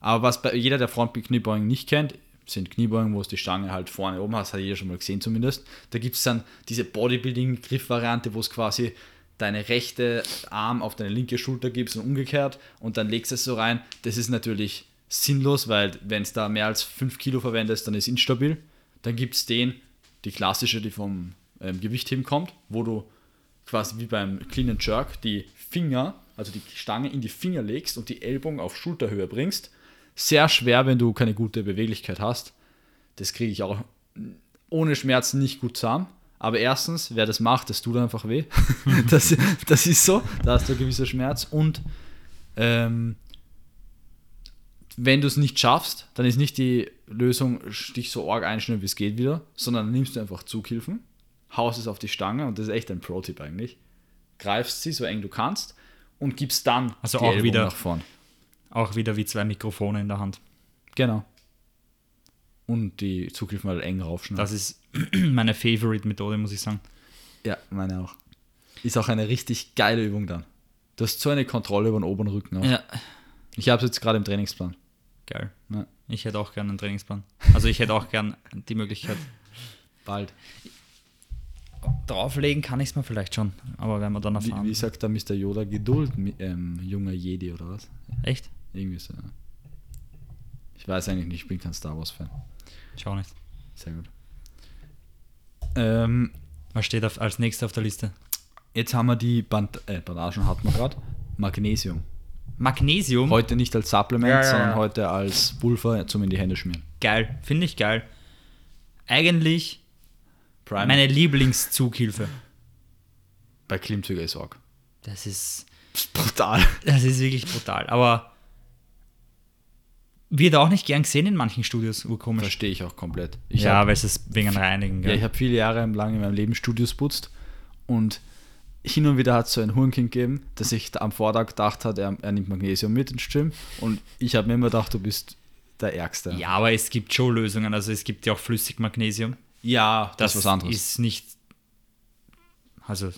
Aber was bei jeder, der Frontkniebeugen nicht kennt, sind Kniebeugen, wo es die Stange halt vorne oben hast, hat jeder schon mal gesehen zumindest. Da gibt es dann diese Bodybuilding-Griffvariante, wo es quasi deine rechte Arm auf deine linke Schulter gibst und umgekehrt und dann legst du es so rein. Das ist natürlich sinnlos, weil wenn es da mehr als 5 Kilo verwendest, dann ist instabil. Dann gibt es den, die klassische, die vom ähm, Gewichtheben kommt, wo du quasi wie beim Clean and Jerk die Finger, also die Stange in die Finger legst und die Ellbogen auf Schulterhöhe bringst. Sehr schwer, wenn du keine gute Beweglichkeit hast. Das kriege ich auch ohne Schmerzen nicht gut zusammen. Aber erstens, wer das macht, das tut einfach weh. [LAUGHS] das, das ist so, da hast du einen gewissen Schmerz. Und ähm, wenn du es nicht schaffst, dann ist nicht die Lösung, dich so arg einschnüren, wie es geht wieder, sondern nimmst du einfach Zughilfen, haust es auf die Stange und das ist echt ein Pro-Tipp eigentlich. Greifst sie so eng du kannst und gibst dann Also die auch Ellbogen wieder- nach vorn. Auch wieder wie zwei Mikrofone in der Hand. Genau. Und die Zughilfen halt eng raufschneiden. Das ist [CLEARS THROAT] meine Favorite-Methode, muss ich sagen. Ja, meine auch. Ist auch eine richtig geile Übung dann. Du hast so eine Kontrolle über den oberen Rücken auch. Ja. Ich habe es jetzt gerade im Trainingsplan. Geil. Ja. Ich hätte auch gerne einen Trainingsplan. Also ich hätte auch gern die Möglichkeit. Bald. Drauflegen kann ich es mir vielleicht schon, aber werden wir dann Wie, erfahren. wie sagt da Mr. Yoda? Geduld, ähm, junger Jedi oder was? Echt? Irgendwie so. ja. Ich weiß eigentlich nicht, ich bin kein Star Wars-Fan. Schau nicht. Sehr gut. Ähm, Was steht auf, als nächstes auf der Liste? jetzt haben wir die Band äh, Bandagen hatten wir gerade. Magnesium. Magnesium. Heute nicht als Supplement, Ja, ja, sondern ja. heute als Pulver zum in die Hände schmieren. Geil. Finde ich geil. Eigentlich Prime meine Lieblingszughilfe. bei Klimmzüge ist arg. Das ist, brutal. das ist wirklich brutal. Aber wird auch nicht gern gesehen in manchen Studios. Urkomisch. Verstehe ich auch komplett. Ich ja, hab- weil es ist wegen Reinigen. Ja, ich habe viele Jahre lang in meinem Leben Studios putzt und hin und wieder hat es so ein Hurenkind gegeben, dass sich da am Vortag gedacht hat, er, er nimmt Magnesium mit ins Gym und ich habe mir immer gedacht, du bist der Ärgste. ja, aber es gibt schon Lösungen. Also es gibt ja auch Flüssigmagnesium. ja das, Das ist was anderes. ist nicht. Also,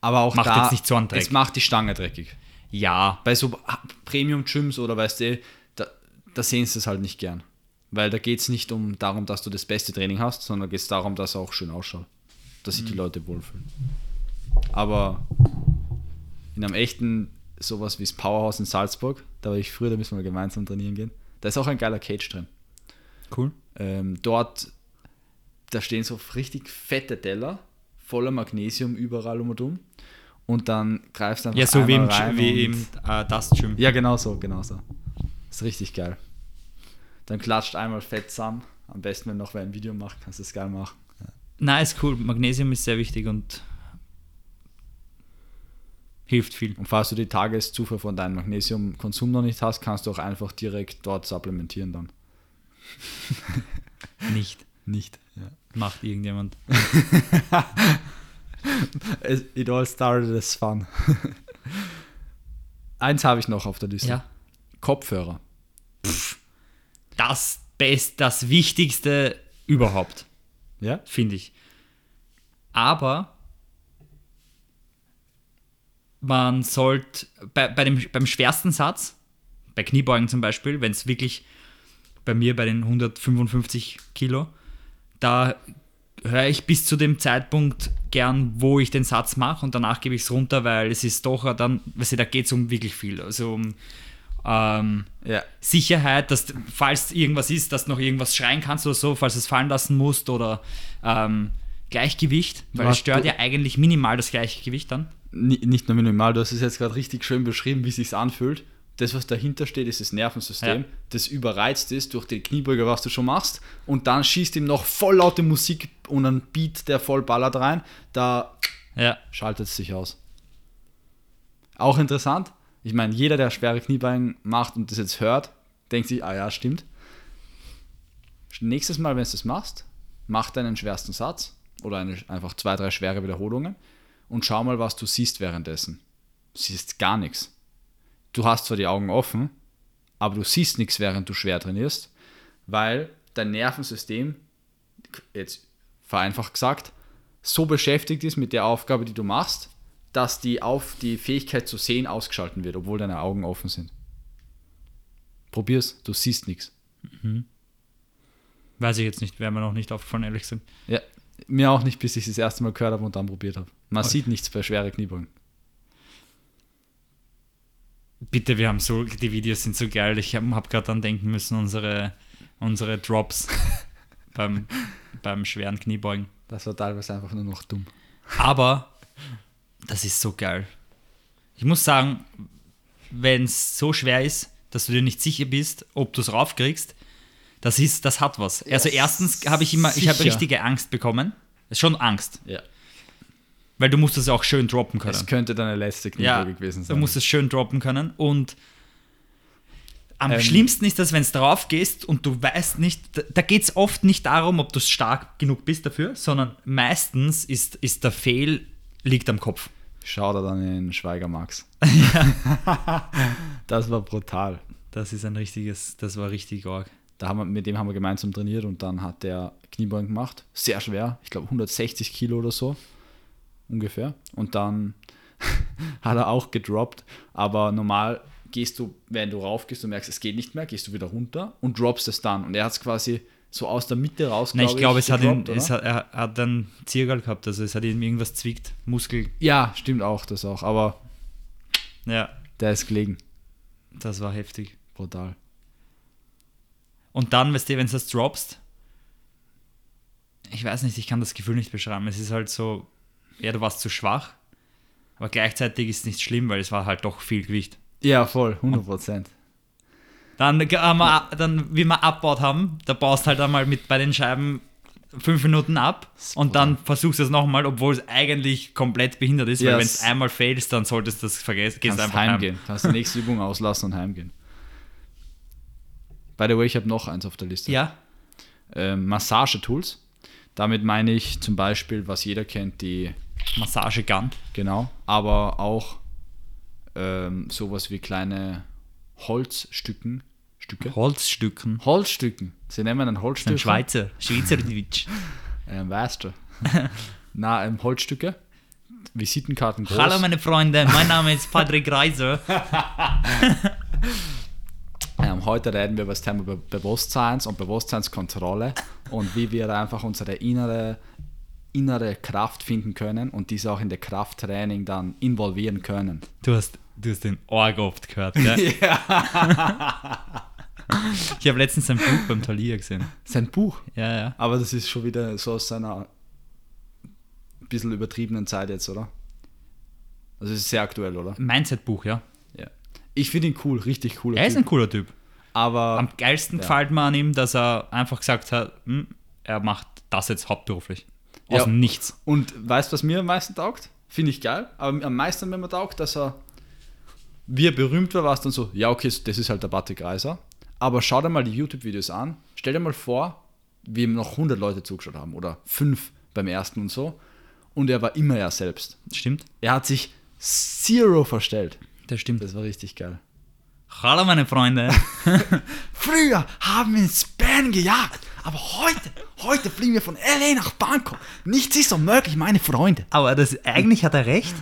Aber auch macht da, jetzt nicht so einen Dreck. es macht die Stange dreckig. ja, Bei so Premium-Gyms oder weißt du, da, da sehen sie es halt nicht gern. Weil da geht es nicht um darum, dass du das beste Training hast, sondern geht es darum, dass er auch schön ausschaut. Dass sich die Mhm. Leute wohlfühlen. Aber in einem echten, sowas wie das Powerhouse in Salzburg, da war ich früher, da müssen wir gemeinsam trainieren gehen. Da ist auch ein geiler Cage drin. cool. Ähm, dort, da stehen so richtig fette Teller, voller Magnesium überall um und um. Und dann greifst du einfach Ja, so wie im, rein wie im äh, Dust Gym. ja, genau so, genau so. Ist richtig geil. Dann klatscht einmal fett zusammen. Am besten, wenn noch wer ein Video macht, kannst du es geil machen. Nein, ist cool. Magnesium ist sehr wichtig und hilft viel. Und falls du die Tageszufuhr von deinem Magnesiumkonsum noch nicht hast, kannst du auch einfach direkt dort supplementieren dann. [LAUGHS] Nicht. Nicht. Ja. Macht irgendjemand. [LAUGHS] It all started as fun. [LAUGHS] Eins habe ich noch auf der Liste. Ja. Kopfhörer. Das Best, das Wichtigste überhaupt, Ja? finde ich. Aber man sollte bei, bei dem, beim schwersten Satz, bei Kniebeugen zum Beispiel, wenn es wirklich bei mir bei den 155 Kilo, da höre ich bis zu dem Zeitpunkt gern, wo ich den Satz mache und danach gebe ich es runter, weil es ist doch dann, weißt du, da geht es um wirklich viel. Also um ähm, Ja. Sicherheit, dass falls irgendwas ist, dass du noch irgendwas schreien kannst oder so, falls du es fallen lassen musst oder ähm, Gleichgewicht, weil es stört ja eigentlich minimal das Gleichgewicht dann. Ni- Nicht nur minimal, du hast es jetzt gerade richtig schön beschrieben, wie es sich anfühlt. Das, was dahinter steht, ist das Nervensystem, Ja. das überreizt ist durch die Kniebeuge, was du schon machst. Und dann schießt ihm noch voll laute Musik und ein Beat, der voll ballert rein. Da Ja. schaltet es sich aus. Auch interessant. Ich meine, jeder, der schwere Kniebeugen macht und das jetzt hört, denkt sich, ah ja, stimmt. Nächstes Mal, wenn du das machst, mach deinen schwersten Satz oder eine, einfach zwei, drei schwere Wiederholungen und schau mal, was du siehst währenddessen. Du siehst gar nichts. Du hast zwar die Augen offen, aber du siehst nichts, während du schwer trainierst, weil dein Nervensystem, jetzt vereinfacht gesagt, so beschäftigt ist mit der Aufgabe, die du machst, dass die, auf die Fähigkeit zu sehen ausgeschalten wird, obwohl deine Augen offen sind. Probier's, du siehst nichts. Weiß ich jetzt nicht, wäre mir noch nicht aufgefallen, ehrlich gesagt. Ja, mir auch nicht, bis ich es das erste Mal gehört habe und dann probiert habe. Man Okay. sieht nichts bei schweren Kniebeugen. Bitte, wir haben so, die Videos sind so geil. Ich habe hab gerade dran denken müssen, unsere, unsere Drops [LAUGHS] beim, beim schweren Kniebeugen. Das war teilweise einfach nur noch dumm. Aber das ist so geil. Ich muss sagen, wenn es so schwer ist, dass du dir nicht sicher bist, ob du es raufkriegst, das ist, das hat was. Also erstens habe ich immer, ich habe sicher. richtige Angst bekommen. Ist schon Angst, Ja. weil du musst es auch schön droppen können. Es könnte deine letzte Kniebeuge ja, gewesen du sein. musst es schön droppen können und am Ähm, schlimmsten ist das, wenn es drauf gehst und du weißt nicht, da, da geht es oft nicht darum, ob du stark genug bist dafür, sondern meistens ist, ist der Fehl liegt am Kopf. Schau da dann in Schweiger Max. [LAUGHS] das war brutal. Das ist ein richtiges, das war richtig arg. Da haben wir, mit dem haben wir gemeinsam trainiert und dann hat der Kniebeugen gemacht. Sehr schwer, ich glaube 160 Kilo oder so ungefähr. Und dann [LAUGHS] hat er auch gedroppt. Aber normal gehst du, wenn du raufgehst und merkst, es geht nicht mehr, gehst du wieder runter und droppst es dann. Und er hat es quasi so aus der Mitte raus. Nein, ich glaube, es hat ihn, es hat, er hat einen Zirkel gehabt, also es hat ihm irgendwas zwickt, Muskel. Ja, stimmt auch, das auch. Aber Ja, der ist gelegen. das war heftig. Brutal. Und dann, weißt du, wenn du das droppst, ich weiß nicht, ich kann das Gefühl nicht beschreiben. Es ist halt so, ja, du warst zu schwach, aber gleichzeitig ist es nicht schlimm, weil es war halt doch viel Gewicht. Ja, voll, 100 Prozent. Dann, haben wir, dann wie wir abbaut haben, da baust halt einmal mit bei den Scheiben fünf Minuten ab und dann versuchst du es nochmal, obwohl es eigentlich komplett behindert ist, weil Ja, wenn es- einmal failst, dann solltest du das vergessen, Kannst einfach heim. heimgehen. Kannst die nächste Übung auslassen und heimgehen. By the way, ich habe noch eins auf der Liste. Ja, Ähm, Massagetools. Damit meine ich zum Beispiel, was jeder kennt, die, Massagegun. genau, aber auch ähm, sowas wie kleine Holzstücken. Stücke? Holzstücken. Holzstücken. Sie nennen ein Holzstück. Ein Schweizer, Schweizerdeutsch. [LAUGHS] Ähm, weißt du. [LAUGHS] Na, ähm, Holzstücke. Visitenkarten groß. Hallo meine Freunde, mein Name ist Patrick Reiser. [LAUGHS] Heute reden wir über das Thema Be Bewusstseins und Bewusstseinskontrolle und wie wir einfach unsere innere, innere Kraft finden können und diese auch in der Krafttraining dann involvieren können. Du hast, du hast den Org oft gehört, [LAUGHS] gell? [LAUGHS] Ich habe letztens ein Buch beim Thalia gesehen. Sein Buch. Ja, ja. Aber das ist schon wieder so aus seiner bisschen übertriebenen Zeit jetzt, oder? Also es ist sehr aktuell, oder? Mindset-Buch, ja. Ja. Ich finde ihn cool, richtig cool. Er ist ein cooler Typ. Aber Am geilsten Ja. gefällt mir an ihm, dass er einfach gesagt hat, hm, er macht das jetzt hauptberuflich. Aus Ja. Nichts. Und weißt du, was mir am meisten taugt? Finde ich geil. Aber am meisten, wenn man taugt, dass er, wie er berühmt war, war es dann so, ja, okay, das ist halt der Patrick Reiser. Aber schau dir mal die YouTube-Videos an. Stell dir mal vor, wie ihm noch 100 Leute zugeschaut haben oder 5 beim ersten und so. Und er war immer er selbst. Stimmt? Er hat sich zero verstellt. Das stimmt. Das war richtig geil. Hallo meine Freunde. [LAUGHS] Früher haben wir ins Span gejagt, aber heute, heute fliegen wir von LA nach Bangkok. Nichts ist unmöglich, meine Freunde. Aber das, eigentlich hat er recht.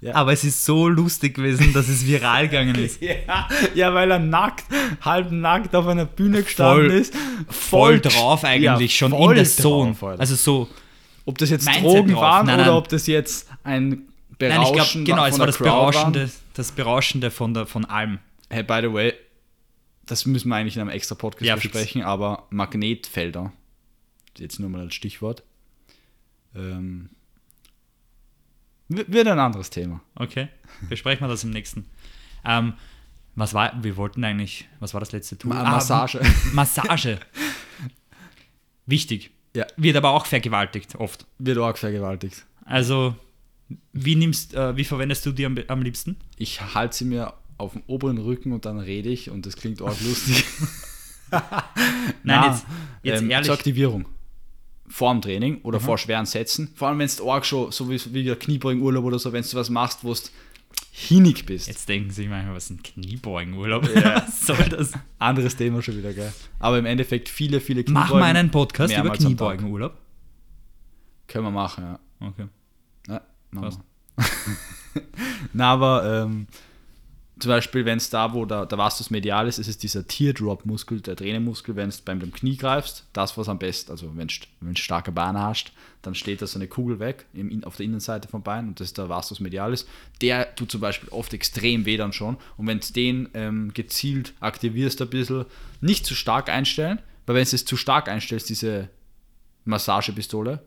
Ja. Aber es ist so lustig gewesen, dass es viral gegangen [LAUGHS] ist. Ja, ja, weil er nackt, halb nackt auf einer Bühne gestanden Voll- ist. Voll drauf eigentlich, Ja, schon in voll der Zone. drauf, also so, ob das jetzt Mindset Drogen drauf. waren Nein, oder nein. ob das jetzt ein Nein, ich Berauschen glaube, genau, von es war das war. Berauschende, das Berauschende von, der, von allem. Hey, by the way, das müssen wir eigentlich in einem extra Podcast Ja, besprechen, aber Magnetfelder, jetzt nur mal als Stichwort, ähm, wird ein anderes Thema. Okay, besprechen wir das im nächsten. Ähm, was war, wir wollten eigentlich, was war das letzte Tool? Ma- Ah, Massage. [LAUGHS] Massage. Wichtig. Ja. Wird aber auch vergewaltigt, oft. Wird arg vergewaltigt. Also, wie nimmst, äh, wie verwendest du die am, am liebsten? Ich halte sie mir auf dem oberen Rücken und dann rede ich und das klingt arg lustig. [LAUGHS] [LAUGHS] Nein, Na, jetzt, jetzt ähm, ehrlich. Zur Aktivierung. Vor dem Training oder vor schweren Sätzen. Vor allem, wenn du arg schon, so wie, wie Kniebeugenurlaub oder so, wenn du was machst, wo du hinig bist. Jetzt denken sich manchmal, was ist ein Kniebeugenurlaub? was [LAUGHS] soll das? Anderes Thema schon wieder, geil. Aber im Endeffekt viele, viele Machen wir einen Podcast über. Kniebeugenurlaub? Können wir machen, ja. Okay. ja machen wir. Na, aber ähm, zum Beispiel, wenn es da, wo der, der Vastus medialis ist, ist dieser Teardrop-Muskel, der Trainemuskel, wenn du beim Knie greifst, das was am besten, also wenn du starke Beine hast, dann steht da so eine Kugel weg im, auf der Innenseite vom Bein und das ist der Vastus medialis. Der tut zum Beispiel oft extrem weh dann schon und wenn du den ähm, gezielt aktivierst ein bisschen, nicht zu stark einstellen, weil wenn du es zu stark einstellst, diese Massagepistole,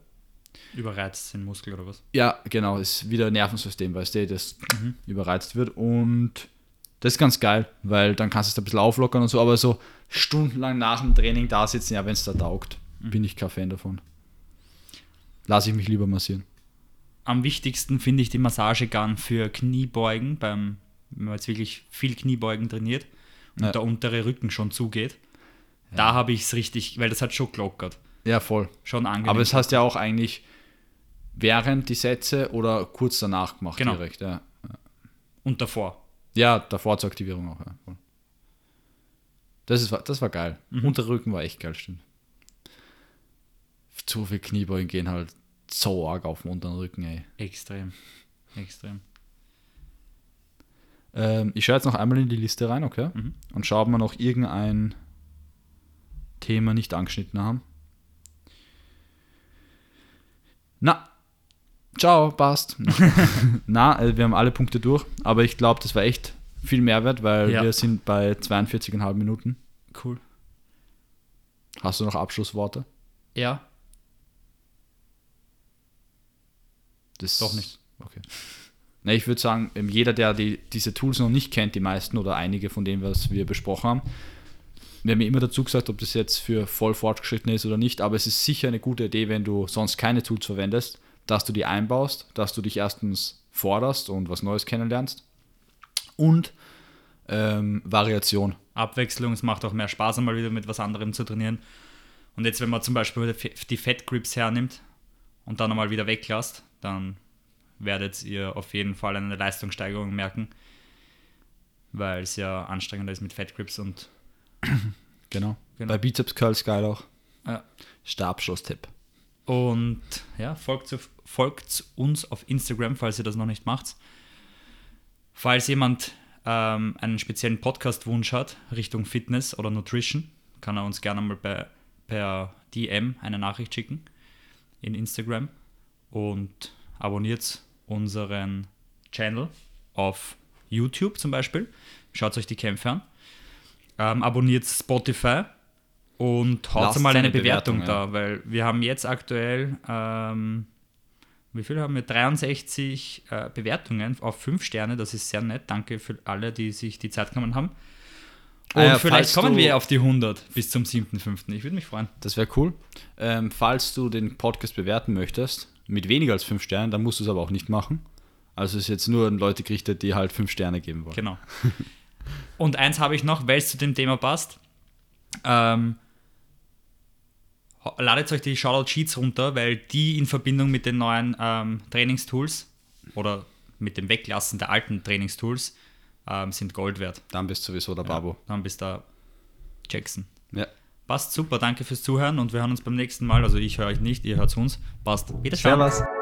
Überreizt den Muskel oder was? ja, genau, ist wieder Nervensystem, weißt du, das überreizt wird. Und das ist ganz geil, weil dann kannst du es ein bisschen auflockern und so, aber so stundenlang nach dem Training da sitzen, ja, wenn es da taugt, bin ich kein Fan davon. Lass ich mich lieber massieren. Am wichtigsten finde ich die Massagegun für Kniebeugen, beim, wenn man jetzt wirklich viel Kniebeugen trainiert und Ja. der untere Rücken schon zugeht. Da habe ich es richtig, weil das hat schon gelockert. Ja, voll. Schon angenehm. Aber es hast ja auch eigentlich während die Sätze oder kurz danach gemacht Genau. direkt, ja. und davor. Ja, davor zur Aktivierung auch, ja. Das, ist, das war geil. Unterrücken war echt geil, stimmt. Zu viel Kniebeugen gehen halt so arg auf den unteren Rücken, ey. Extrem. Extrem. Ähm, ich schaue jetzt noch einmal in die Liste rein, okay? Und schaue, ob wir noch irgendein Thema nicht angeschnitten haben. Na, ciao, passt. [LAUGHS] Na, äh, wir haben alle Punkte durch, aber ich glaube, das war echt viel Mehrwert, weil Ja. wir sind bei 42,5 Minuten. Cool. Hast du noch Abschlussworte? Ja, Das Doch nicht. Okay. Na, ich würde sagen, ähm, jeder, der die, diese Tools noch nicht kennt, die meisten oder einige von denen, was wir besprochen haben, wir haben ja immer dazu gesagt, ob das jetzt für voll fortgeschritten ist oder nicht, aber es ist sicher eine gute Idee, wenn du sonst keine Tools verwendest, dass du die einbaust, dass du dich erstens forderst und was Neues kennenlernst und ähm, Variation. Abwechslung, es macht auch mehr Spaß, einmal wieder mit was anderem zu trainieren. Und jetzt, wenn man zum Beispiel die Fat Grips hernimmt und dann einmal wieder weglasst, dann werdet ihr auf jeden Fall eine Leistungssteigerung merken, weil es ja anstrengender ist mit Fat Grips und Genau. Genau. Bei Bizeps Curls geil auch. Ja. Stabschlusstipp. Und ja, folgt, folgt uns auf Instagram, falls ihr das noch nicht macht. Falls jemand ähm, einen speziellen Podcast-Wunsch hat, Richtung Fitness oder Nutrition, kann er uns gerne mal bei, per DM eine Nachricht schicken in Instagram und abonniert unseren Channel auf YouTube zum Beispiel. Schaut euch die Kämpfe an. Ähm, abonniert Spotify und haut mal eine eine Bewertung, Bewertung, da, weil wir haben jetzt aktuell, ähm, wie viel haben wir? 63 äh, Bewertungen auf 5 Sterne, das ist sehr nett. Danke für alle, die sich die Zeit genommen haben. Und Ah ja, vielleicht kommen wir auf die 100 bis zum 7.5. Ich würde mich freuen. Das wäre cool. Ähm, falls du den Podcast bewerten möchtest, mit weniger als 5 Sternen, dann musst du es aber auch nicht machen. Also es ist jetzt nur an Leute gerichtet, die halt 5 Sterne geben wollen. Genau. Und eins habe ich noch, weil es zu dem Thema passt. Ähm, ladet euch die Shoutout Sheets runter, weil die in Verbindung mit den neuen ähm, Trainingstools oder mit dem Weglassen der alten Trainingstools ähm, sind Gold wert. Dann bist du sowieso der Babo. Dann bist da Jackson. Ja. Passt super, danke fürs Zuhören und wir hören uns beim nächsten Mal. Also ich höre euch nicht, ihr hört uns. Passt. Wiederschauen. Servus.